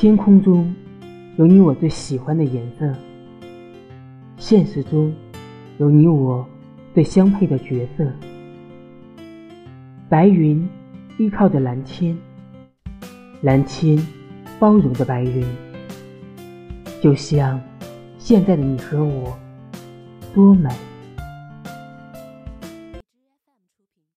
天空中有你我最喜欢的颜色现实中有你我最相配的角色。白云依靠着蓝天蓝天包容着白云就像现在的你和我多美。